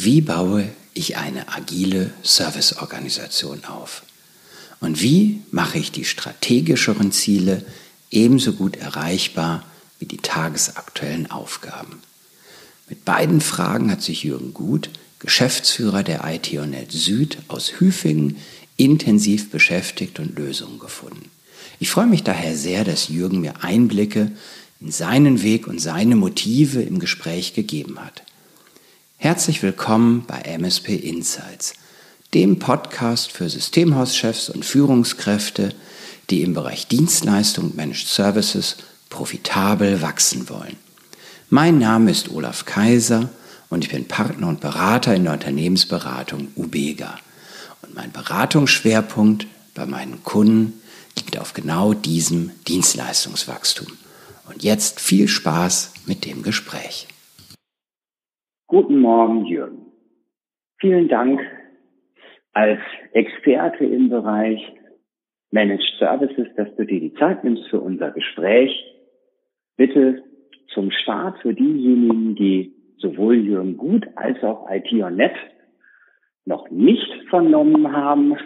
Wie baue ich eine agile Serviceorganisation auf? Und wie mache ich die strategischeren Ziele ebenso gut erreichbar wie die tagesaktuellen Aufgaben? Mit beiden Fragen hat sich Jürgen Gut, Geschäftsführer der ITONet Süd aus Hüfingen, intensiv beschäftigt und Lösungen gefunden. Ich freue mich daher sehr, dass Jürgen mir Einblicke in seinen Weg und seine Motive im Gespräch gegeben hat. Herzlich willkommen bei MSP Insights, dem Podcast für Systemhauschefs und Führungskräfte, die im Bereich Dienstleistung und Managed Services profitabel wachsen wollen. Mein Name ist Olaf Kaiser und ich bin Partner und Berater in der Unternehmensberatung Ubega. Und mein Beratungsschwerpunkt bei meinen Kunden liegt auf genau diesem Dienstleistungswachstum. Und jetzt viel Spaß mit dem Gespräch. Guten Morgen, Jürgen. Vielen Dank als Experte im Bereich Managed Services, dass du dir die Zeit nimmst für unser Gespräch. Bitte zum Start für diejenigen, die sowohl Jürgen Gut als auch IT Net noch nicht vernommen haben.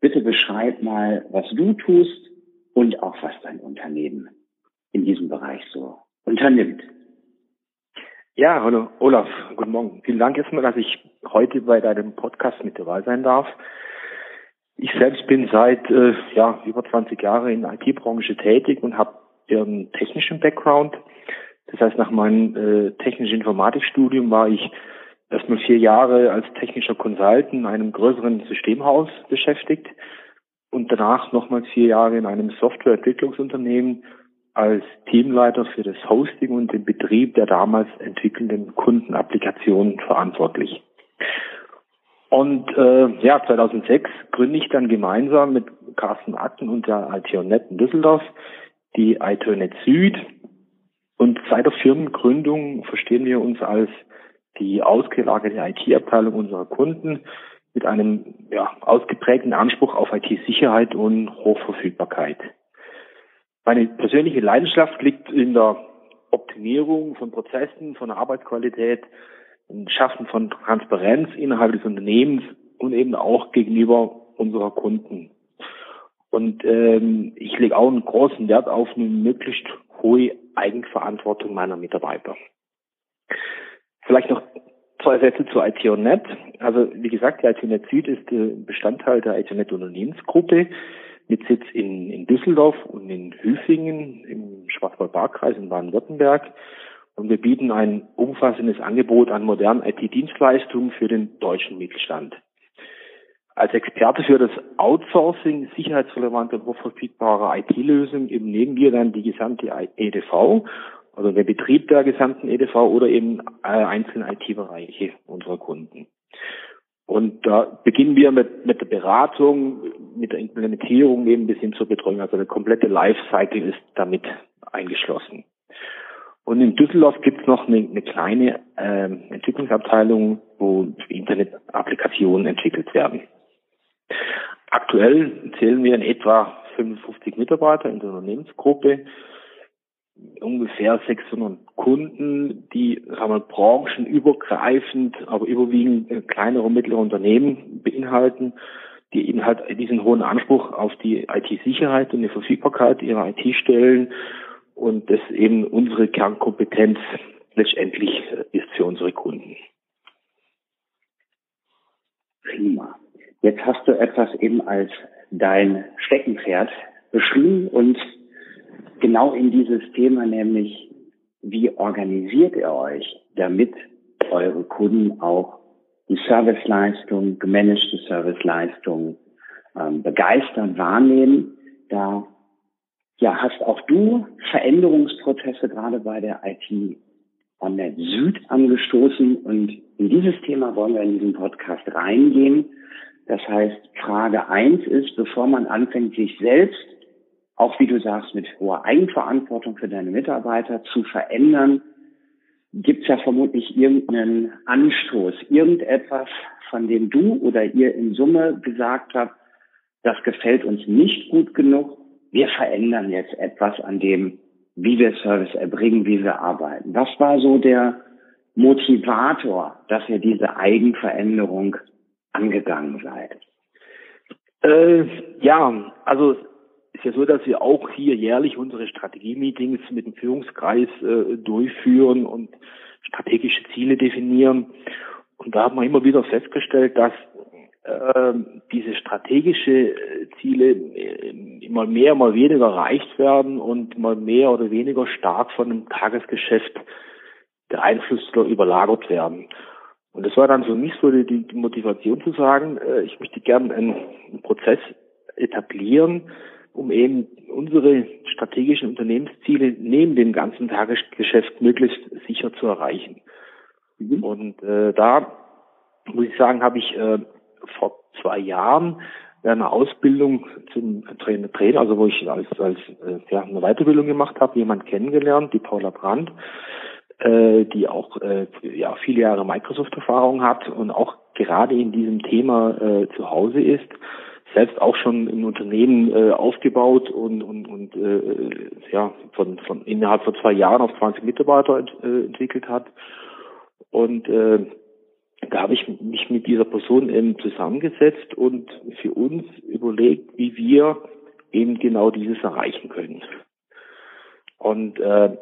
Bitte beschreib mal, was du tust und auch was dein Unternehmen in diesem Bereich so unternimmt. Ja, hallo Olaf, guten Morgen. Vielen Dank erstmal, dass ich heute bei deinem Podcast mit dabei sein darf. Ich selbst bin seit äh, ja, über 20 Jahren in der IT-Branche tätig und habe einen technischen Background. Das heißt, nach meinem äh, technischen Informatikstudium war ich erstmal vier Jahre als technischer Consultant in einem größeren Systemhaus beschäftigt und danach nochmals vier Jahre in einem Softwareentwicklungsunternehmen als Teamleiter für das Hosting und den Betrieb der damals entwickelnden Kundenapplikationen verantwortlich. Und äh, ja, 2006 gründe ich dann gemeinsam mit Carsten Atten und der ITONet in Düsseldorf die ITONet Süd. Und seit der Firmengründung verstehen wir uns als die ausgelagerte IT-Abteilung unserer Kunden mit einem ja, ausgeprägten Anspruch auf IT-Sicherheit und Hochverfügbarkeit. Meine persönliche Leidenschaft liegt in der Optimierung von Prozessen, von Arbeitsqualität, im Schaffen von Transparenz innerhalb des Unternehmens und eben auch gegenüber unserer Kunden. Und ähm, ich lege auch einen großen Wert auf eine möglichst hohe Eigenverantwortung meiner Mitarbeiter. Vielleicht noch zwei Sätze zur ITONet. Also wie gesagt, die ITONet Süd ist Bestandteil der ITONet Unternehmensgruppe mit Sitz in, in Düsseldorf und in Hüfingen im Schwarzwald-Baar-Kreis in Baden-Württemberg. Und wir bieten ein umfassendes Angebot an modernen IT-Dienstleistungen für den deutschen Mittelstand. Als Experte für das Outsourcing sicherheitsrelevanter und hochverfügbarer IT-Lösungen eben nehmen wir dann die gesamte EDV, also der Betrieb der gesamten EDV oder eben äh, einzelne IT-Bereiche unserer Kunden. Und da beginnen wir mit, mit der Beratung, mit der Implementierung eben bis hin zur Betreuung. Also der komplette Lifecycle ist damit eingeschlossen. Und in Düsseldorf gibt es noch eine, eine kleine äh, Entwicklungsabteilung, wo Internet-Applikationen entwickelt werden. Aktuell zählen wir in etwa 55 Mitarbeiter in der Unternehmensgruppe ungefähr 600 Kunden, die sagen wir, branchenübergreifend, aber überwiegend kleinere und mittlere Unternehmen beinhalten, die eben halt diesen hohen Anspruch auf die IT-Sicherheit und die Verfügbarkeit ihrer IT stellen und das eben unsere Kernkompetenz letztendlich ist für unsere Kunden. Prima. Jetzt hast du etwas eben als dein Steckenpferd beschrieben und genau in dieses Thema, nämlich wie organisiert ihr euch, damit eure Kunden auch die Serviceleistung, gemanagte Serviceleistung ähm, begeistert wahrnehmen. Da ja, hast auch du Veränderungsprozesse gerade bei der IT Online Süd angestoßen und in dieses Thema wollen wir in diesen Podcast reingehen. Das heißt, Frage eins ist, bevor man anfängt, sich selbst auch wie du sagst, mit hoher Eigenverantwortung für deine Mitarbeiter zu verändern, gibt es ja vermutlich irgendeinen Anstoß, irgendetwas, von dem du oder ihr in Summe gesagt habt, das gefällt uns nicht gut genug. Wir verändern jetzt etwas an dem, wie wir Service erbringen, wie wir arbeiten. Was war so der Motivator, dass ihr diese Eigenveränderung angegangen seid? Äh, ja, also ist ja so, dass wir auch hier jährlich unsere Strategie-Meetings mit dem Führungskreis äh, durchführen und strategische Ziele definieren. Und da haben wir immer wieder festgestellt, dass äh, diese strategische äh, Ziele äh, mal mehr, mal weniger erreicht werden und mal mehr oder weniger stark von dem Tagesgeschäft beeinflusst oder überlagert werden. Und das war dann für mich so die, die Motivation zu sagen, äh, ich möchte gerne einen, einen Prozess etablieren, um eben unsere strategischen Unternehmensziele neben dem ganzen Tagesgeschäft möglichst sicher zu erreichen. Mhm. Und äh, da muss ich sagen, habe ich äh, vor zwei Jahren eine Ausbildung zum Trainer, Trainer also wo ich als, als äh, ja, eine Weiterbildung gemacht habe, jemand kennengelernt, die Paula Brandt, äh, die auch äh, ja, viele Jahre Microsoft-Erfahrung hat und auch gerade in diesem Thema äh, zu Hause ist selbst auch schon ein Unternehmen äh, aufgebaut und, und, und äh, ja, von, von innerhalb von zwei Jahren auf 20 Mitarbeiter ent, äh, entwickelt hat. Und äh, da habe ich mich mit dieser Person eben zusammengesetzt und für uns überlegt, wie wir eben genau dieses erreichen können. Und äh,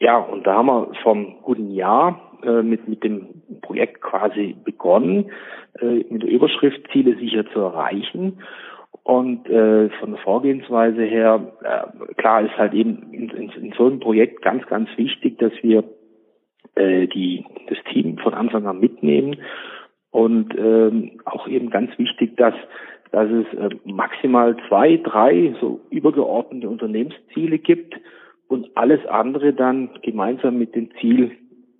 ja, und da haben wir vom guten Jahr äh, mit, mit dem Projekt quasi begonnen, äh, mit der Überschrift Ziele sicher zu erreichen. Und äh, von der Vorgehensweise her, äh, klar ist halt eben in, in, in so einem Projekt ganz, ganz wichtig, dass wir äh, die, das Team von Anfang an mitnehmen und ähm, auch eben ganz wichtig, dass dass es äh, maximal zwei, drei so übergeordnete Unternehmensziele gibt und alles andere dann gemeinsam mit dem Ziel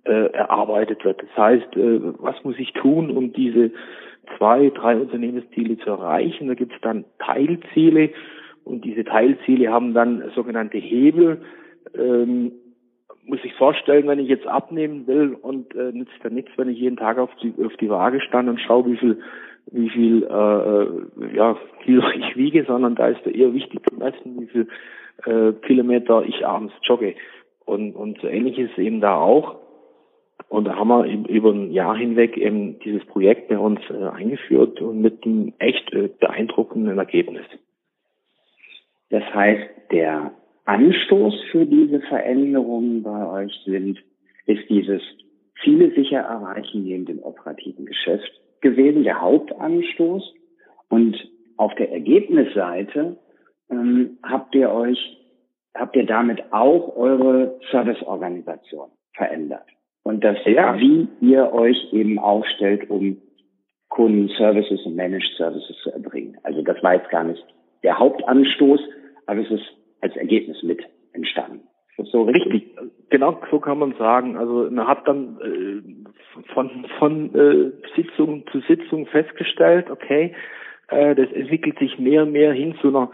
äh, erarbeitet wird. Das heißt, äh, was muss ich tun, um diese zwei, drei Unternehmensziele zu erreichen? Da gibt es dann Teilziele und diese Teilziele haben dann sogenannte Hebel. Ähm, muss ich vorstellen, wenn ich jetzt abnehmen will und äh, nützt dann nichts, wenn ich jeden Tag auf die auf die Waage stand und schaue, wie viel wie viel äh, äh ja, Kilo ich wiege, sondern da ist eher wichtig zu messen, wie viel äh, Kilometer ich abends jogge. Und, und so ähnlich ist eben da auch. Und da haben wir über ein Jahr hinweg eben dieses Projekt bei uns äh, eingeführt und mit einem echt äh, beeindruckenden Ergebnis. Das heißt, der Anstoß für diese Veränderungen bei euch sind, ist dieses Ziele sicher erreichen neben dem operativen Geschäft gewesen, der Hauptanstoß. Und auf der Ergebnisseite ähm, habt ihr euch, habt ihr damit auch eure Serviceorganisation verändert und das, ja. wie ihr euch eben aufstellt, um Kundenservices und Managed Services zu erbringen. Also das war jetzt gar nicht der Hauptanstoß, aber es ist als Ergebnis mit entstanden. So richtig, genau so kann man sagen. Also man hat dann äh, von von äh, Sitzung zu Sitzung festgestellt, okay, äh, das entwickelt sich mehr und mehr hin zu einer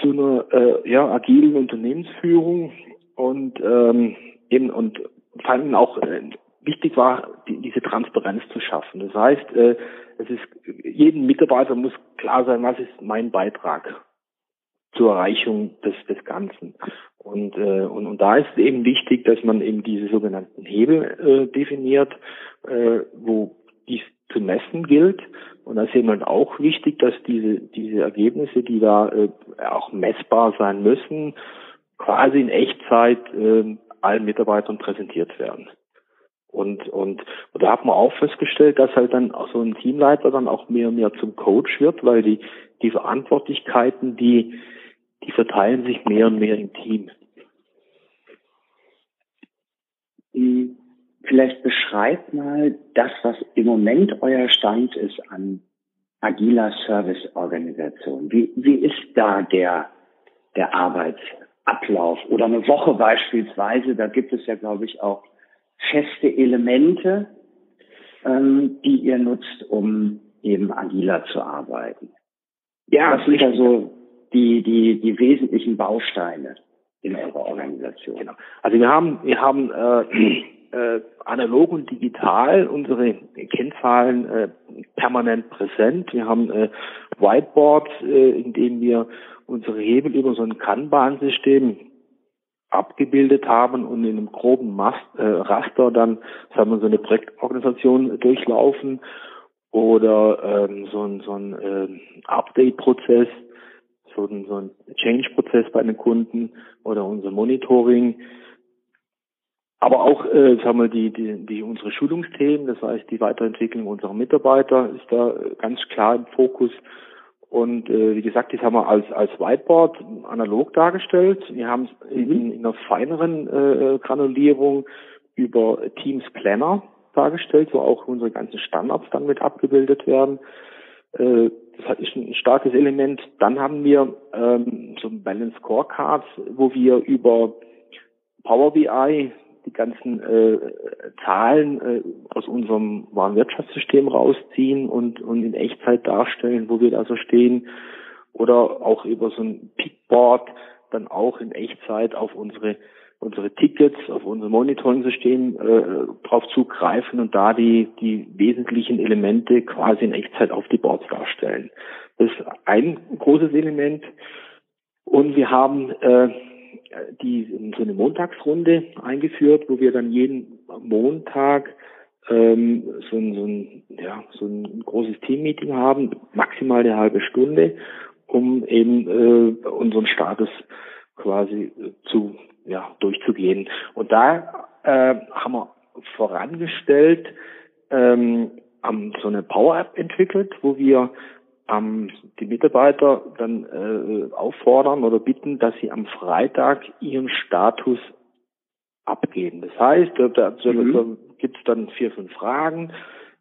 zu einer äh, ja agilen Unternehmensführung und ähm, eben und allem auch äh, wichtig war, die, diese Transparenz zu schaffen. Das heißt, äh, es ist jedem Mitarbeiter muss klar sein, was ist mein Beitrag zur Erreichung des, des Ganzen. Und, äh, und, und da ist eben wichtig, dass man eben diese sogenannten Hebel äh, definiert, äh, wo dies zu messen gilt. Und da ist eben halt auch wichtig, dass diese, diese Ergebnisse, die da äh, auch messbar sein müssen, quasi in Echtzeit äh, allen Mitarbeitern präsentiert werden. Und, und, und da hat man auch festgestellt, dass halt dann auch so ein Teamleiter dann auch mehr und mehr zum Coach wird, weil die, die Verantwortlichkeiten, die, die verteilen sich mehr und mehr im Team. Vielleicht beschreibt mal das, was im Moment euer Stand ist an agiler Serviceorganisation. Wie, wie ist da der, der Arbeitsablauf? Oder eine Woche beispielsweise, da gibt es ja, glaube ich, auch feste Elemente, ähm, die ihr nutzt, um eben agiler zu arbeiten. Ja, was sind da so die, die, die wesentlichen Bausteine in eurer Organisation? Genau. Also wir haben, wir haben äh, äh, analog und digital unsere Kennzahlen äh, permanent präsent. Wir haben äh, Whiteboards, äh, in denen wir unsere Hebel über so ein Kanban-System abgebildet haben und in einem groben Mast, äh, Raster dann, sagen wir, so eine Projektorganisation durchlaufen oder ähm, so ein, so ein ähm, Update-Prozess, so ein, so ein Change-Prozess bei den Kunden oder unser Monitoring. Aber auch, äh, sagen wir, die, die, die unsere Schulungsthemen, das heißt die Weiterentwicklung unserer Mitarbeiter ist da ganz klar im Fokus. Und äh, wie gesagt, das haben wir als, als Whiteboard analog dargestellt. Wir haben es in, mhm. in einer feineren äh, Granulierung über Teams Planner dargestellt, wo auch unsere ganzen Standards dann mit abgebildet werden. Äh, das ist ein starkes Element. Dann haben wir ähm, so ein Balance Scorecards, wo wir über Power BI die ganzen äh, Zahlen äh, aus unserem Warenwirtschaftssystem rausziehen und, und in Echtzeit darstellen, wo wir da so stehen. Oder auch über so ein Pickboard dann auch in Echtzeit auf unsere unsere Tickets, auf unser Monitoring-System äh, drauf zugreifen und da die, die wesentlichen Elemente quasi in Echtzeit auf die Boards darstellen. Das ist ein großes Element. Und wir haben äh, die so eine Montagsrunde eingeführt, wo wir dann jeden Montag ähm, so, ein, so, ein, ja, so ein großes Teammeeting haben, maximal eine halbe Stunde, um eben äh, unseren Status quasi zu ja, durchzugehen. Und da äh, haben wir vorangestellt, ähm, haben so eine Power-App entwickelt, wo wir ähm, die Mitarbeiter dann äh, auffordern oder bitten, dass sie am Freitag ihren Status abgeben. Das heißt, da, da, mhm. da gibt es dann vier, fünf Fragen,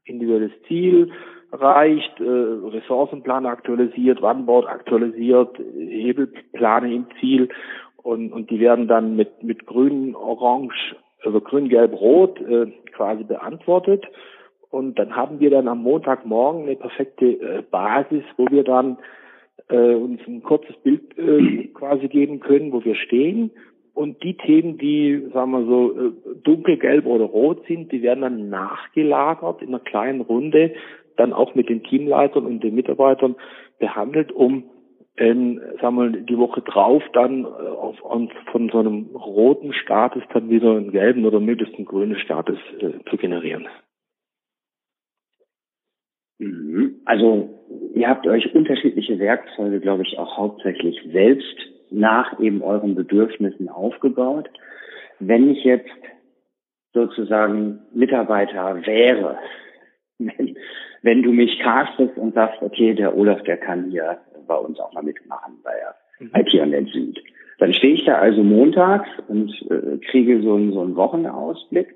individuelles Ziel reicht, äh, Ressourcenplan aktualisiert, Wannboard aktualisiert, Hebelplane im Ziel und, und die werden dann mit, mit grün, orange, also grün, gelb, rot äh, quasi beantwortet und dann haben wir dann am Montagmorgen eine perfekte äh, Basis, wo wir dann äh, uns ein kurzes Bild äh, quasi geben können, wo wir stehen. Und die Themen, die, sagen wir so, äh, dunkelgelb oder rot sind, die werden dann nachgelagert in einer kleinen Runde, dann auch mit den Teamleitern und den Mitarbeitern behandelt, um ähm, sagen wir, die Woche drauf dann äh, auf, auf, von so einem roten Status dann wieder einen gelben oder möglichst einen grünen Status äh, zu generieren. Mhm. Also ihr habt euch unterschiedliche Werkzeuge, glaube ich, auch hauptsächlich selbst nach eben euren Bedürfnissen aufgebaut. Wenn ich jetzt sozusagen Mitarbeiter wäre, wenn, wenn du mich castest und sagst, okay, der Olaf, der kann hier bei uns auch mal mitmachen bei der mhm. IT an den Süd. Dann stehe ich da also montags und äh, kriege so, einen, so einen Wochenausblick.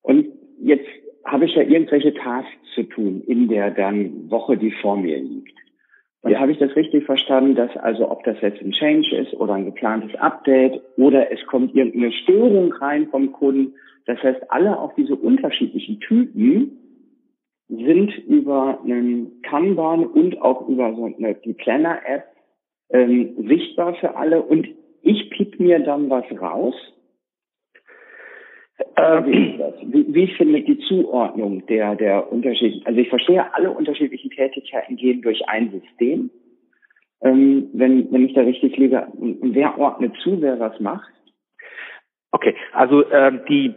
Und jetzt habe ich ja irgendwelche Tasks zu tun in der dann Woche, die vor mir liegt. Und ja. habe ich das richtig verstanden, dass also ob das jetzt ein Change ist oder ein geplantes Update oder es kommt irgendeine Störung rein vom Kunden, das heißt, alle auch diese unterschiedlichen Typen sind über einen Kanban und auch über so eine, die Planner-App ähm, sichtbar für alle und ich pick mir dann was raus wie ist das? Wie, wie findet die Zuordnung der, der unterschiedlichen, also ich verstehe, alle unterschiedlichen Tätigkeiten gehen durch ein System. Ähm, wenn, wenn ich da richtig liege, wer ordnet zu, wer was macht? Okay, also ähm, die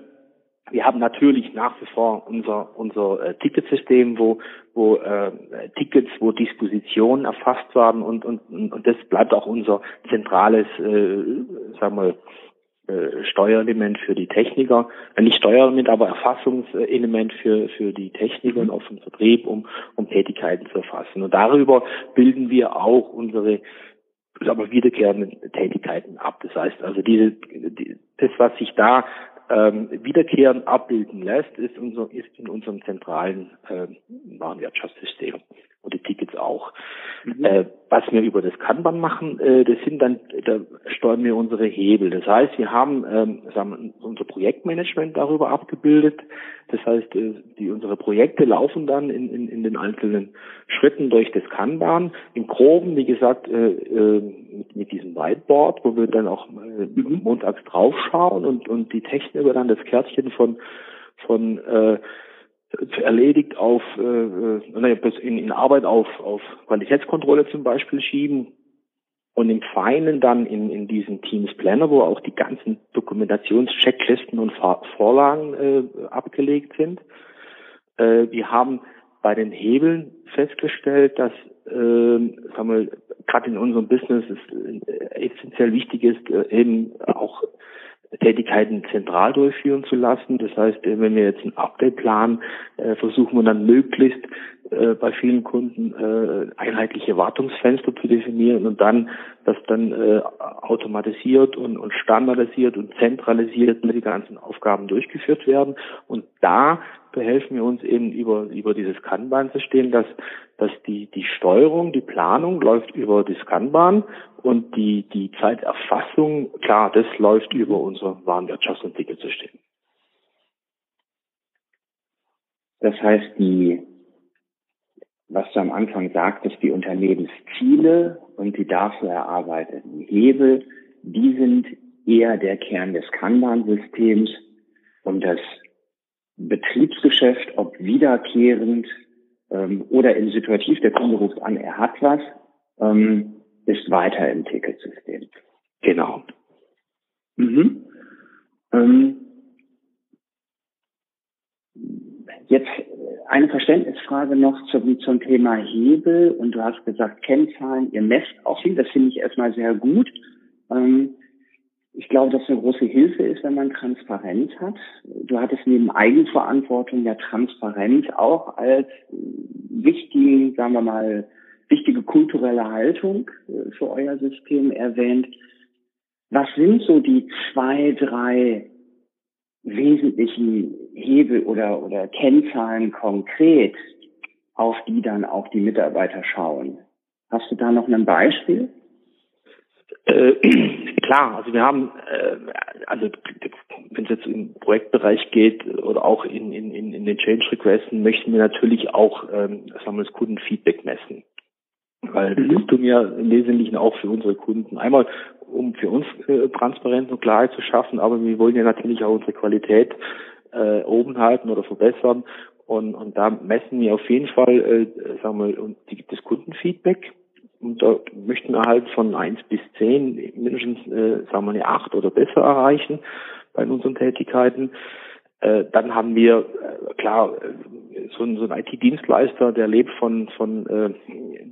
wir haben natürlich nach wie vor unser unser äh, Ticketsystem, wo wo äh, Tickets, wo Dispositionen erfasst werden und und und das bleibt auch unser zentrales, äh, sagen wir äh, Steuerelement für die Techniker, äh, nicht Steuerelement, aber Erfassungselement für, für die Techniker und auch für den Vertrieb, um, um Tätigkeiten zu erfassen. Und darüber bilden wir auch unsere aber wiederkehrenden Tätigkeiten ab. Das heißt also diese, die, das, was sich da ähm, wiederkehrend abbilden lässt, ist, unser, ist in unserem zentralen äh, Warenwirtschaftssystem und die Tickets auch. Mhm. Äh, was wir über das Kanban machen, äh, das sind dann, da steuern wir unsere Hebel. Das heißt, wir haben, ähm, wir, unser Projektmanagement darüber abgebildet. Das heißt, äh, die, unsere Projekte laufen dann in, in, in den einzelnen Schritten durch das Kanban. Im Groben, wie gesagt, äh, äh, mit, mit diesem Whiteboard, wo wir dann auch äh, mhm. montags draufschauen und, und die Techniker dann das Kärtchen von von äh, erledigt auf äh, äh in, in Arbeit auf, auf Qualitätskontrolle zum Beispiel schieben und im Feinen dann in, in diesen Teams Planner, wo auch die ganzen Dokumentationschecklisten und Vorlagen äh, abgelegt sind. Äh, wir haben bei den Hebeln festgestellt, dass äh, sagen wir, gerade in unserem Business es äh, essentiell wichtig ist, äh, eben auch Tätigkeiten zentral durchführen zu lassen. Das heißt, äh, wenn wir jetzt ein Update planen, äh, versuchen wir dann möglichst äh, bei vielen Kunden einheitliche Wartungsfenster zu definieren und dann das dann automatisiert und, standardisiert und zentralisiert mit die ganzen Aufgaben durchgeführt werden. Und da behelfen wir uns eben über, über dieses Kanban-System, dass, dass die, die Steuerung, die Planung läuft über das Kanban und die, die Zeiterfassung, klar, das läuft über unser Warenwirtschafts- und Ticketsystem. Das heißt, die was du am Anfang sagtest, die Unternehmensziele und die dafür erarbeiteten Hebel, die sind eher der Kern des Kanban-Systems und das Betriebsgeschäft, ob wiederkehrend ähm, oder in situativ, der Kunde ruft an, er hat was, ähm, ist weiter im Ticketsystem. Genau. Mhm. Ähm, jetzt eine Verständnisfrage noch zum, zum Thema Hebel und du hast gesagt Kennzahlen, ihr messt auch viel, das finde ich erstmal sehr gut. Ähm, ich glaube, dass eine große Hilfe ist, wenn man Transparenz hat. Du hattest neben Eigenverantwortung ja Transparenz auch als wichtigen, sagen wir mal, wichtige kulturelle Haltung äh, für euer System erwähnt. Was sind so die zwei, drei wesentlichen Hebel oder, oder Kennzahlen konkret, auf die dann auch die Mitarbeiter schauen. Hast du da noch ein Beispiel? Äh, klar, also wir haben, äh, also wenn es jetzt im Projektbereich geht oder auch in, in, in den Change Requesten, möchten wir natürlich auch, ähm, sagen wir das Kundenfeedback messen. Weil mhm. das tun wir im Wesentlichen auch für unsere Kunden. Einmal, um für uns äh, Transparenz und Klarheit zu schaffen, aber wir wollen ja natürlich auch unsere Qualität äh, oben halten oder verbessern. Und, und da messen wir auf jeden Fall, äh, sagen wir, die, das Kundenfeedback. Und da möchten wir halt von eins bis zehn mindestens, äh, sagen wir, eine acht oder besser erreichen bei unseren Tätigkeiten. Äh, dann haben wir, äh, klar, äh, so ein, so ein IT-Dienstleister, der lebt von, von äh,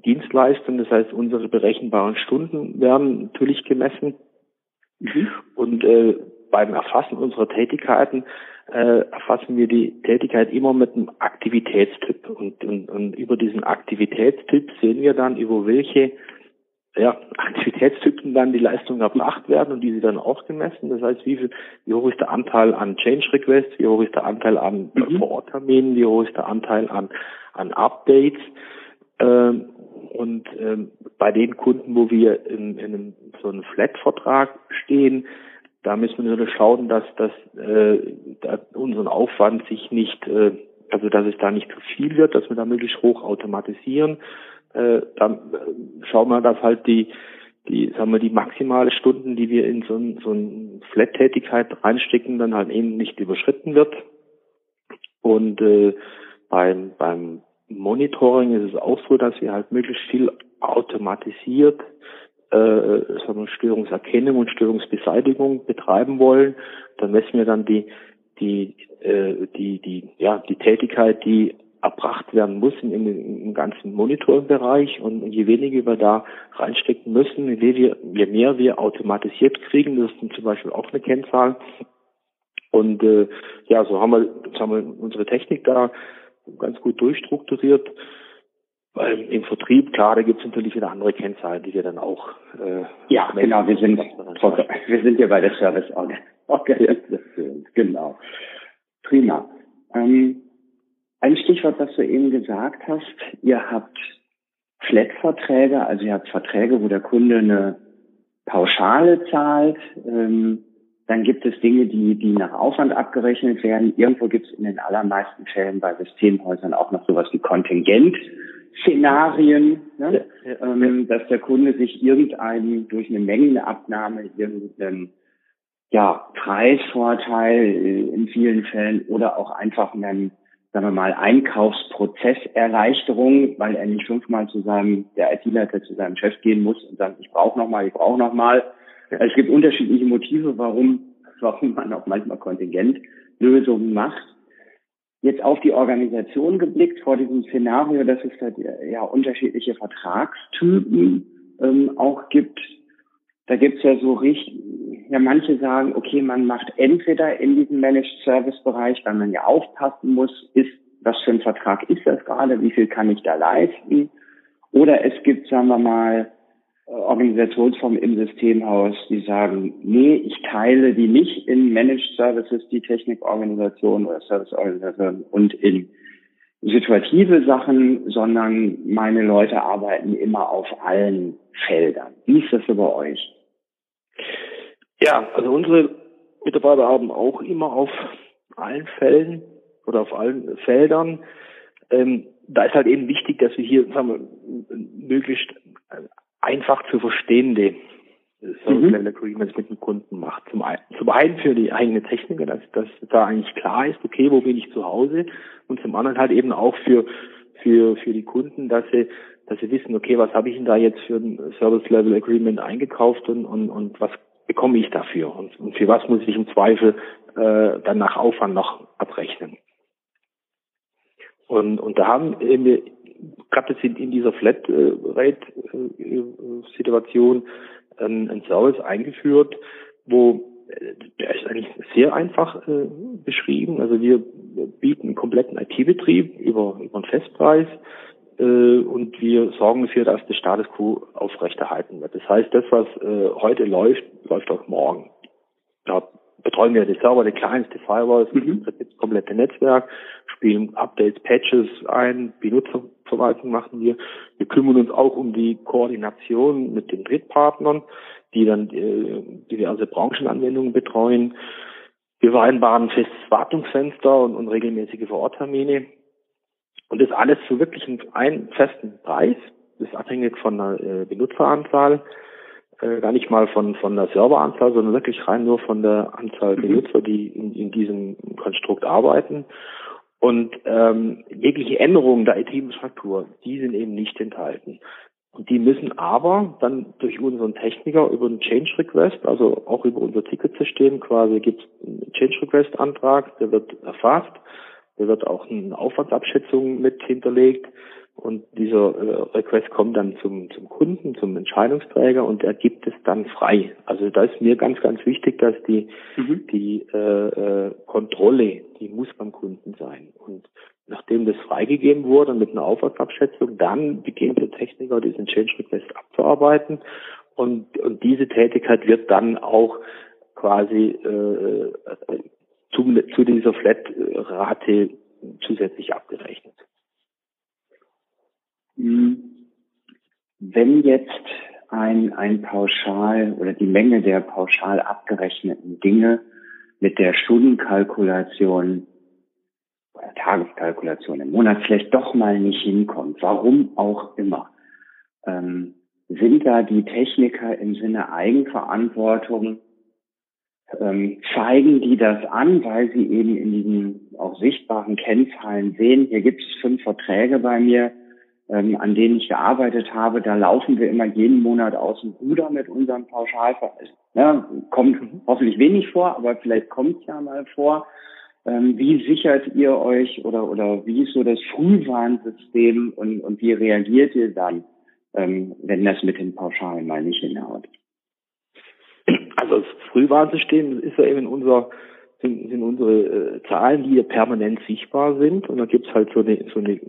Dienstleistungen. Das heißt, unsere berechenbaren Stunden werden natürlich gemessen. Mhm. Und äh, beim Erfassen unserer Tätigkeiten äh, erfassen wir die Tätigkeit immer mit einem Aktivitätstyp. Und, und, und über diesen Aktivitätstyp sehen wir dann, über welche ja, Aktivitätstypen dann die Leistungen erbracht werden und diese dann auch gemessen. Das heißt, wie viel, wie hoch ist der Anteil an Change Requests, wie hoch ist der Anteil an mhm. Vorortterminen, wie hoch ist der Anteil an, an Updates. Ähm, und ähm, bei den Kunden, wo wir in, in einem, so einem Flat-Vertrag stehen, da müssen wir natürlich schauen, dass, dass äh, da unseren Aufwand sich nicht, äh, also dass es da nicht zu viel wird, dass wir da möglichst hoch automatisieren äh, dann äh, schauen wir, dass halt die, die, sagen wir, die maximale Stunden, die wir in so, ein, so eine Flat-Tätigkeit reinstecken, dann halt eben nicht überschritten wird. Und äh, beim, beim Monitoring ist es auch so, dass wir halt möglichst viel automatisiert äh, Störungserkennung und Störungsbeseitigung betreiben wollen. Dann messen wir dann die die äh, die die ja die Tätigkeit, die erbracht werden muss in, in, im ganzen Monitoring-Bereich und je weniger wir da reinstecken müssen, je, je mehr wir automatisiert kriegen, das ist zum Beispiel auch eine Kennzahl. Und äh, ja, so haben wir, so haben wir unsere Technik da ganz gut durchstrukturiert. Weil im Vertrieb, klar, da gibt es natürlich wieder andere Kennzahlen, die wir dann auch äh, Ja, genau, wir sind wir sind ja bei der Service-Organisation. Genau. Prima. Ähm, ein Stichwort, was du eben gesagt hast, ihr habt Flat-Verträge, also ihr habt Verträge, wo der Kunde eine Pauschale zahlt. Ähm, dann gibt es Dinge, die, die nach Aufwand abgerechnet werden. Irgendwo gibt es in den allermeisten Fällen bei Systemhäusern auch noch sowas wie Kontingent-Szenarien, ne? ja, ja, ähm, dass der Kunde sich irgendeinen durch eine Mengenabnahme irgendeinen ja, Preisvorteil in vielen Fällen oder auch einfach einen sagen wir mal, Einkaufsprozesserleichterung, weil er nicht fünfmal zu seinem, der IT-Leiter zu seinem Chef gehen muss und sagt, ich brauche nochmal, ich brauche nochmal. Also es gibt unterschiedliche Motive, warum, warum man auch manchmal Kontingentlösungen macht. Jetzt auf die Organisation geblickt vor diesem Szenario, dass es da ja unterschiedliche Vertragstypen ähm, auch gibt. Da gibt's ja so richtig, ja manche sagen, okay, man macht entweder in diesem Managed Service Bereich, weil man ja aufpassen muss, ist was für ein Vertrag ist das gerade, wie viel kann ich da leisten? Oder es gibt, sagen wir mal, Organisationsformen im Systemhaus, die sagen, nee, ich teile die nicht in Managed Services, die Technikorganisation oder Serviceorganisation und in situative Sachen, sondern meine Leute arbeiten immer auf allen Feldern. Wie ist das so bei euch? Ja, also unsere Mitarbeiter haben auch immer auf allen Fällen oder auf allen Feldern. Ähm, da ist halt eben wichtig, dass wir hier sagen wir, möglichst einfach zu verstehende Service Level Agreements mit dem Kunden macht. Zum, einen, zum einen für die eigene Techniker, dass, dass da eigentlich klar ist, okay, wo bin ich zu Hause? Und zum anderen halt eben auch für, für, für die Kunden, dass sie, dass sie wissen, okay, was habe ich denn da jetzt für ein Service Level Agreement eingekauft und, und, und was bekomme ich dafür? Und, und für was muss ich im Zweifel äh, dann nach Aufwand noch abrechnen? Und, und da haben wir gerade jetzt in, in dieser Flat-Rate-Situation ein, ein Service eingeführt, wo der ist eigentlich sehr einfach äh, beschrieben. Also wir bieten einen kompletten IT-Betrieb über, über einen Festpreis äh, und wir sorgen dafür, dass der Status quo aufrechterhalten wird. Das heißt, das, was äh, heute läuft, läuft auch morgen. Da betreuen wir die Server, die kleinste Firewalls, mhm. das komplette Netzwerk, spielen Updates, Patches ein, Benutzerverwaltung machen wir. Wir kümmern uns auch um die Koordination mit den Drittpartnern, die dann äh, diverse Branchenanwendungen betreuen. Wir vereinbaren festes Wartungsfenster und, und regelmäßige Vororttermine. Und das alles zu wirklich einem festen Preis. Das ist abhängig von der äh, Benutzeranzahl äh, gar nicht mal von, von der Serveranzahl, sondern wirklich rein nur von der Anzahl mhm. Benutzer, die in, in diesem Konstrukt arbeiten. Und ähm, jegliche Änderungen der IT-Infrastruktur, die sind eben nicht enthalten. Und die müssen aber dann durch unseren Techniker über einen Change Request, also auch über unser Ticketsystem quasi gibt es einen Change Request Antrag, der wird erfasst, der wird auch eine Aufwandsabschätzung mit hinterlegt und dieser äh, Request kommt dann zum, zum Kunden, zum Entscheidungsträger und er gibt es dann frei. Also da ist mir ganz, ganz wichtig, dass die, mhm. die äh, äh, Kontrolle, die muss beim Kunden sein. Und nachdem das freigegeben wurde mit einer Aufwandsabschätzung, dann beginnt der Techniker diesen Change Request abzuarbeiten und, und diese Tätigkeit wird dann auch quasi äh, äh zu, zu dieser Flat-Rate zusätzlich abgerechnet. Hm. Wenn jetzt ein, ein Pauschal oder die Menge der pauschal abgerechneten Dinge mit der Stundenkalkulation oder Tageskalkulation im Monat vielleicht doch mal nicht hinkommt, warum auch immer, ähm, sind da die Techniker im Sinne Eigenverantwortung, ähm, zeigen die das an, weil sie eben in diesen auch sichtbaren Kennzahlen sehen, hier gibt es fünf Verträge bei mir, ähm, an denen ich gearbeitet habe, da laufen wir immer jeden Monat aus dem Ruder mit unserem Pauschalpreis. Ja, kommt mhm. hoffentlich wenig vor, aber vielleicht kommt es ja mal vor. Ähm, wie sichert ihr euch oder, oder wie ist so das Frühwarnsystem und, und wie reagiert ihr dann, ähm, wenn das mit den Pauschalen mal nicht hinhaut? Also das Frühwarnsystem ist ja eben unser sind, sind unsere äh, Zahlen, die hier permanent sichtbar sind. Und da gibt's halt so eine, so eine,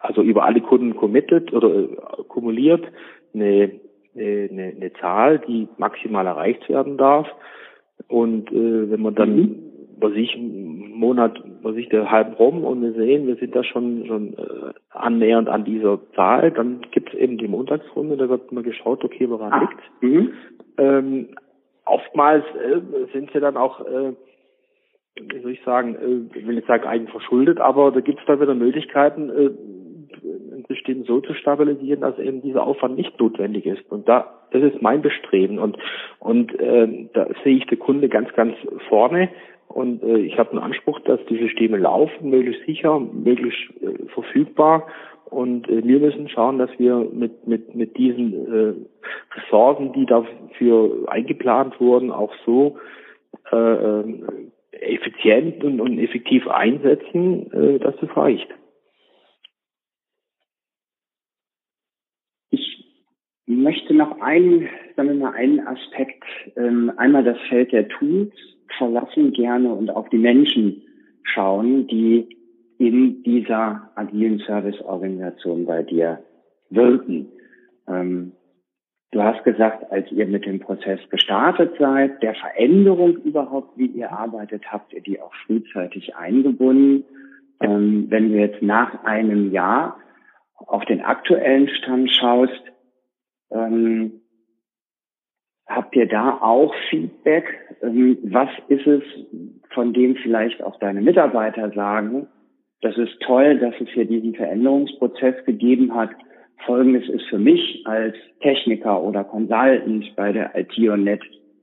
also über alle Kunden committed oder äh, kumuliert eine, eine, eine, eine Zahl, die maximal erreicht werden darf. Und äh, wenn man dann, mhm. was ich, einen Monat, was ich, der halb rum und wir sehen, wir sind da schon, schon äh, annähernd an dieser Zahl, dann gibt's eben die Montagsrunde, da wird mal geschaut, okay, woran ah. liegt. Mhm. Ähm, oftmals äh, sind sie dann auch äh, wie soll ich sagen, äh, ich will nicht sagen eigen verschuldet, aber da gibt es dann wieder Möglichkeiten, äh, ein System so zu stabilisieren, dass eben dieser Aufwand nicht notwendig ist. Und da, das ist mein Bestreben. Und, und äh, da sehe ich den Kunde ganz, ganz vorne, Und äh, ich habe einen Anspruch, dass die Systeme laufen, möglichst sicher, möglichst äh, verfügbar. Und äh, wir müssen schauen, dass wir mit, mit, mit diesen äh, Ressourcen, die dafür eingeplant wurden, auch so äh, äh effizient und, und effektiv einsetzen, äh, dass es reicht. möchte noch einen, sagen wir mal, einen Aspekt, ähm, einmal das Feld der Tools verlassen gerne und auf die Menschen schauen, die in dieser agilen Serviceorganisation bei dir wirken. Ähm, du hast gesagt, als ihr mit dem Prozess gestartet seid, der Veränderung überhaupt, wie ihr arbeitet, habt ihr die auch frühzeitig eingebunden. Ähm, wenn du jetzt nach einem Jahr auf den aktuellen Stand schaust, ähm, habt ihr da auch Feedback? Ähm, was ist es, von dem vielleicht auch deine Mitarbeiter sagen? Das ist toll, dass es hier diesen Veränderungsprozess gegeben hat. Folgendes ist für mich als Techniker oder Consultant bei der IT und Net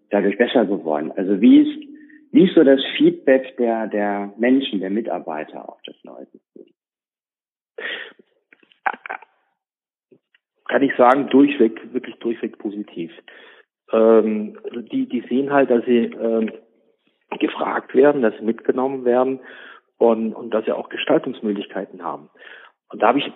dadurch besser geworden. Also wie ist, wie ist so das Feedback der, der Menschen, der Mitarbeiter auf das neue System? kann ich sagen, durchweg, wirklich durchweg positiv. Ähm, die, die sehen halt, dass sie ähm, gefragt werden, dass sie mitgenommen werden und, und dass sie auch Gestaltungsmöglichkeiten haben. Und da habe ich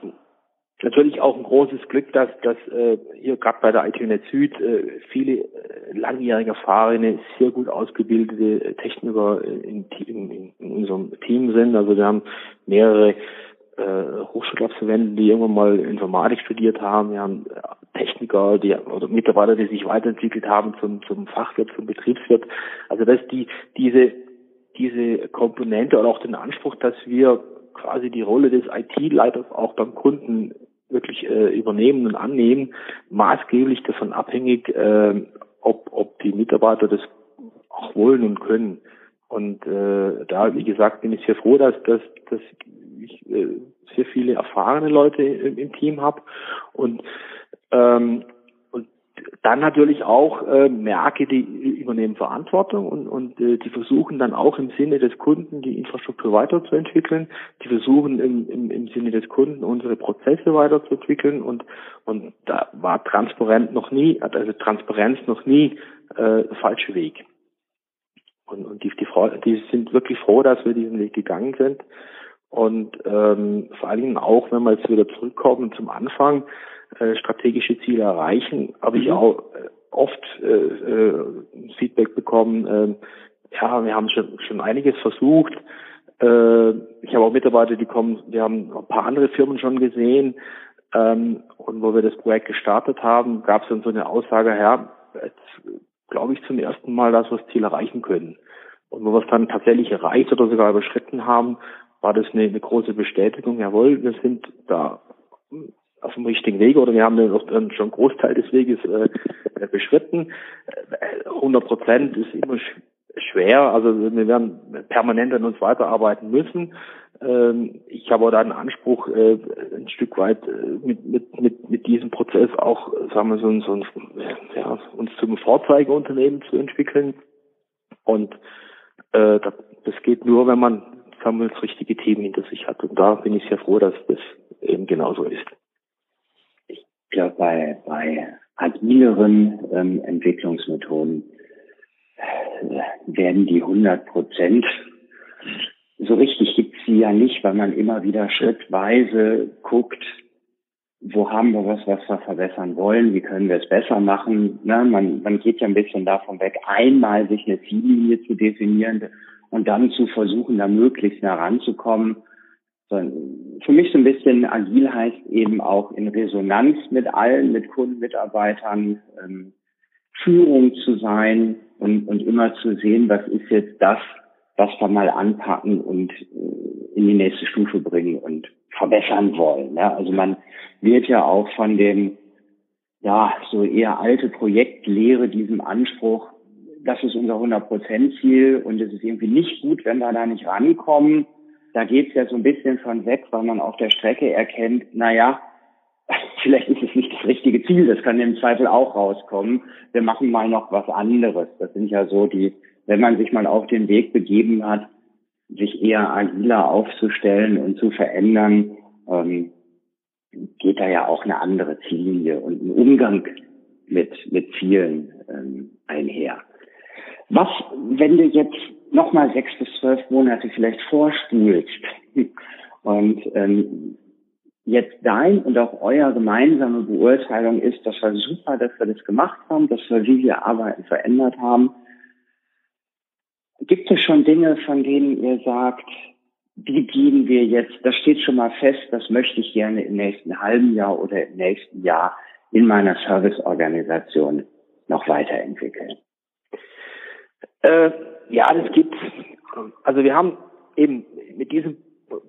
natürlich auch ein großes Glück, dass, dass äh, hier gerade bei der ITNet Süd äh, viele äh, langjährige erfahrene, sehr gut ausgebildete Techniker in, in, in unserem Team sind. Also wir haben mehrere äh, Hochschulabsolventen, die irgendwann mal Informatik studiert haben, wir haben äh, Techniker, die oder Mitarbeiter, die sich weiterentwickelt haben zum zum Fachwirt, zum Betriebswirt. Also dass die diese diese Komponente oder auch den Anspruch, dass wir quasi die Rolle des IT-Leiters auch beim Kunden wirklich äh, übernehmen und annehmen, maßgeblich davon abhängig, äh, ob, ob die Mitarbeiter das auch wollen und können. Und äh, da, wie gesagt, bin ich sehr froh, dass, dass, dass ich äh, sehr viele erfahrene Leute im, im Team habe und ähm, dann natürlich auch äh, merke, die übernehmen Verantwortung und, und äh, die versuchen dann auch im Sinne des Kunden die Infrastruktur weiterzuentwickeln. Die versuchen im, im, im Sinne des Kunden unsere Prozesse weiterzuentwickeln und und da war transparent noch nie, also Transparenz noch nie äh, falsche Weg. Und, und die, die, die sind wirklich froh, dass wir diesen Weg gegangen sind. Und ähm, vor allen Dingen auch, wenn wir jetzt wieder zurückkommen zum Anfang, äh, strategische Ziele erreichen, habe ich mhm. auch äh, oft äh, äh, Feedback bekommen, äh, ja, wir haben schon, schon einiges versucht. Ich habe auch Mitarbeiter, die kommen, wir haben ein paar andere Firmen schon gesehen. Ähm, und wo wir das Projekt gestartet haben, gab es dann so eine Aussage, ja, jetzt glaube ich zum ersten Mal, dass wir das Ziel erreichen können. Und wo wir es dann tatsächlich erreicht oder sogar überschritten haben, war das eine, eine große Bestätigung. Jawohl, wir sind da auf dem richtigen Weg oder wir haben dann schon einen Großteil des Weges äh, beschritten. 100 Prozent ist immer schwer, also wir werden permanent an uns weiterarbeiten müssen. Ähm, ich habe da einen Anspruch, äh, ein Stück weit äh, mit, mit, mit, mit diesem Prozess auch, sagen wir so, so ein, ja, uns zum Vorzeigeunternehmen zu entwickeln. Und äh, das geht nur, wenn man sagen wir, das richtige Team hinter sich hat. Und da bin ich sehr froh, dass das eben genauso ist. Ich glaube, bei, bei agileren ähm, Entwicklungsmethoden äh, werden die 100 Prozent so richtig gibt's sie ja nicht, weil man immer wieder schrittweise guckt, wo haben wir was, was wir verbessern wollen, wie können wir es besser machen. Ne? Man, man geht ja ein bisschen davon weg, einmal sich eine Ziellinie zu definieren und dann zu versuchen, da möglichst nah ranzukommen. Für mich so ein bisschen agil heißt eben auch in Resonanz mit allen, mit Kunden, Mitarbeitern, ähm, Führung zu sein und, und immer zu sehen, was ist jetzt das, was wir mal anpacken und äh, in die nächste Stufe bringen und verbessern wollen. Ja? Also man wird ja auch von dem, ja, so eher alte Projektlehre, diesem Anspruch, das ist unser 100-Prozent-Ziel und es ist irgendwie nicht gut, wenn wir da nicht rankommen. Da geht es ja so ein bisschen von weg, weil man auf der Strecke erkennt, naja, vielleicht ist es nicht das richtige Ziel, das kann im Zweifel auch rauskommen. Wir machen mal noch was anderes. Das sind ja so die wenn man sich mal auf den Weg begeben hat, sich eher agiler aufzustellen und zu verändern, ähm, geht da ja auch eine andere Ziellinie und ein Umgang mit, mit Zielen ähm, einher. Was, wenn du jetzt nochmal sechs bis zwölf Monate vielleicht vorspulst und ähm, jetzt dein und auch euer gemeinsame Beurteilung ist, das war super, dass wir das gemacht haben, dass wir, wie wir arbeiten, verändert haben. Gibt es schon Dinge, von denen ihr sagt, die gehen wir jetzt, das steht schon mal fest, das möchte ich gerne im nächsten halben Jahr oder im nächsten Jahr in meiner Serviceorganisation noch weiterentwickeln? Äh, ja, das gibt's. Also wir haben eben mit diesem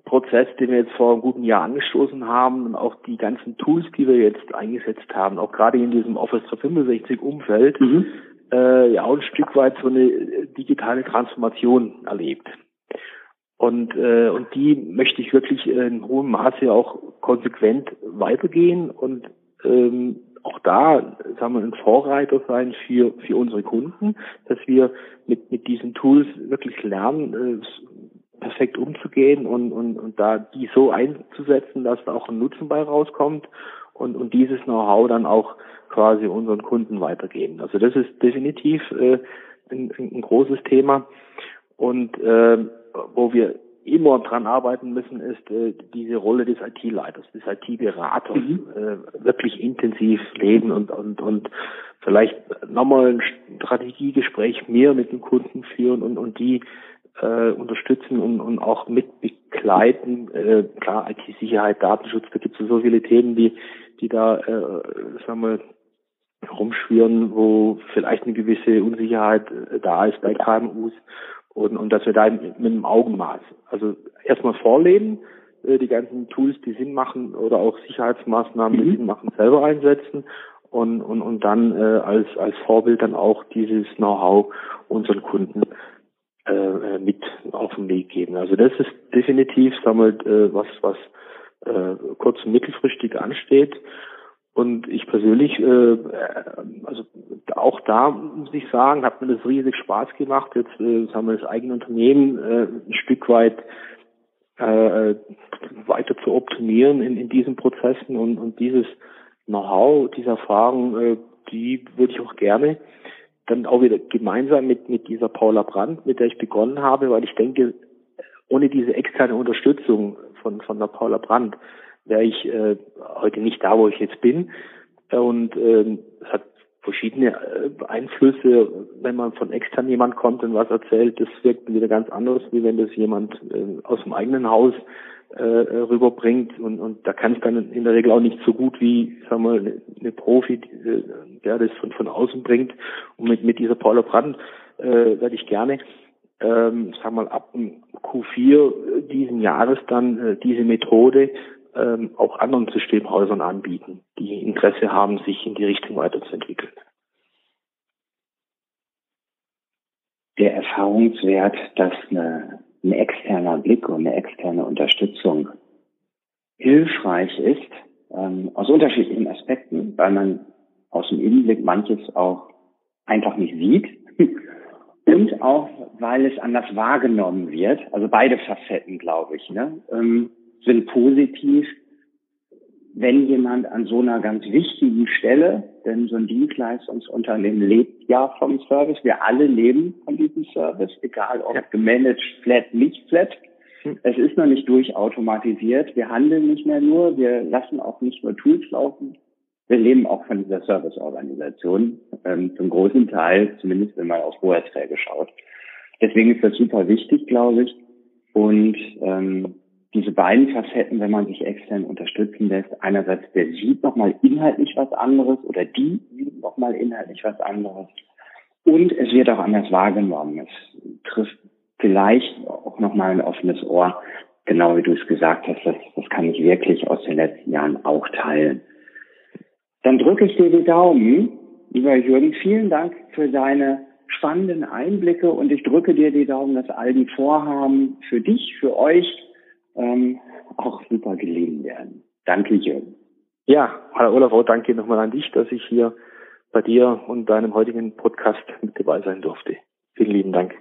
Prozess, den wir jetzt vor einem guten Jahr angestoßen haben und auch die ganzen Tools, die wir jetzt eingesetzt haben, auch gerade in diesem Office 365 Umfeld, mhm. äh, ja auch ein Stück weit so eine digitale Transformation erlebt. Und, äh, und die möchte ich wirklich in hohem Maße auch konsequent weitergehen und ähm, auch da sagen wir, ein Vorreiter sein für, für unsere Kunden, dass wir mit, mit diesen Tools wirklich lernen, äh, perfekt umzugehen und, und, und da die so einzusetzen, dass da auch ein Nutzen bei rauskommt und, und dieses Know-how dann auch quasi unseren Kunden weitergeben. Also das ist definitiv äh, ein, ein großes Thema und äh, wo wir immer dran arbeiten müssen, ist äh, diese Rolle des IT-Leiters, des IT-Beraters, mhm. äh, wirklich intensiv leben und, und, und vielleicht nochmal ein Strategiegespräch mehr mit den Kunden führen und, und die äh, unterstützen und, und auch mit begleiten. Äh, klar, IT-Sicherheit, Datenschutz, da gibt es so viele Themen, die, die da, äh, sagen wir, rumschwirren, wo vielleicht eine gewisse Unsicherheit äh, da ist bei KMUs und, und dass wir da mit einem Augenmaß, also erstmal vorleben, äh, die ganzen Tools, die Sinn machen oder auch Sicherheitsmaßnahmen, die mhm. Sinn machen, selber einsetzen und, und, und dann äh, als, als Vorbild dann auch dieses Know-how unseren Kunden äh, äh mit auf den Weg geben. Also das ist definitiv, sammelt äh, was, was äh, kurz- und mittelfristig ansteht. Und ich persönlich, äh, also auch da muss ich sagen, hat mir das riesig Spaß gemacht. Jetzt äh, haben wir das eigene Unternehmen äh, ein Stück weit äh, weiter zu optimieren in, in diesen Prozessen und, und dieses Know-how, diese Erfahrung, äh, die würde ich auch gerne dann auch wieder gemeinsam mit, mit dieser Paula Brandt, mit der ich begonnen habe, weil ich denke, ohne diese externe Unterstützung von, von der Paula Brandt wäre ich äh, heute nicht da, wo ich jetzt bin. Und ähm, es hat verschiedene äh, Einflüsse, wenn man von extern jemand kommt und was erzählt, das wirkt wieder ganz anders, wie wenn das jemand äh, aus dem eigenen Haus äh, rüberbringt und, und da kann es dann in der Regel auch nicht so gut wie, sagen wir, eine, Profi, äh, der das von, von außen bringt. Und mit, mit dieser Paula Brandt äh, werde ich gerne, ähm, wir mal, ab Q4 diesen Jahres dann äh, diese Methode ähm, auch anderen Systemhäusern anbieten, die Interesse haben, sich in die Richtung weiterzuentwickeln. Der Erfahrungswert, dass eine, ein externer Blick und eine externe Unterstützung hilfreich ist, ähm, aus unterschiedlichen Aspekten, weil man aus dem Innenblick manches auch einfach nicht sieht und auch, weil es anders wahrgenommen wird. Also beide Facetten, glaube ich. Ne? Ähm, sind positiv, wenn jemand an so einer ganz wichtigen Stelle, denn so ein Dienstleistungsunternehmen lebt ja vom Service, wir alle leben von diesem Service, egal ob ja. gemanagt, flat, nicht flat. Hm. Es ist noch nicht durchautomatisiert. Wir handeln nicht mehr nur, wir lassen auch nicht nur Tools laufen. Wir leben auch von dieser Serviceorganisation, ähm, zum großen Teil, zumindest wenn man auf Hoheitsträger schaut. Deswegen ist das super wichtig, glaube ich. Und ähm, diese beiden Facetten, wenn man sich extern unterstützen lässt, einerseits der sieht nochmal inhaltlich was anderes oder die sieht nochmal inhaltlich was anderes und es wird auch anders wahrgenommen. Es trifft vielleicht auch nochmal ein offenes Ohr, genau wie du es gesagt hast, das, das kann ich wirklich aus den letzten Jahren auch teilen. Dann drücke ich dir die Daumen, lieber Jürgen, vielen Dank für deine spannenden Einblicke und ich drücke dir die Daumen, dass all die Vorhaben für dich, für euch ähm, auch super gelingen werden. Danke, Jürgen. Ja, Herr Olaf, auch danke nochmal an dich, dass ich hier bei dir und deinem heutigen Podcast mit dabei sein durfte. Vielen lieben Dank.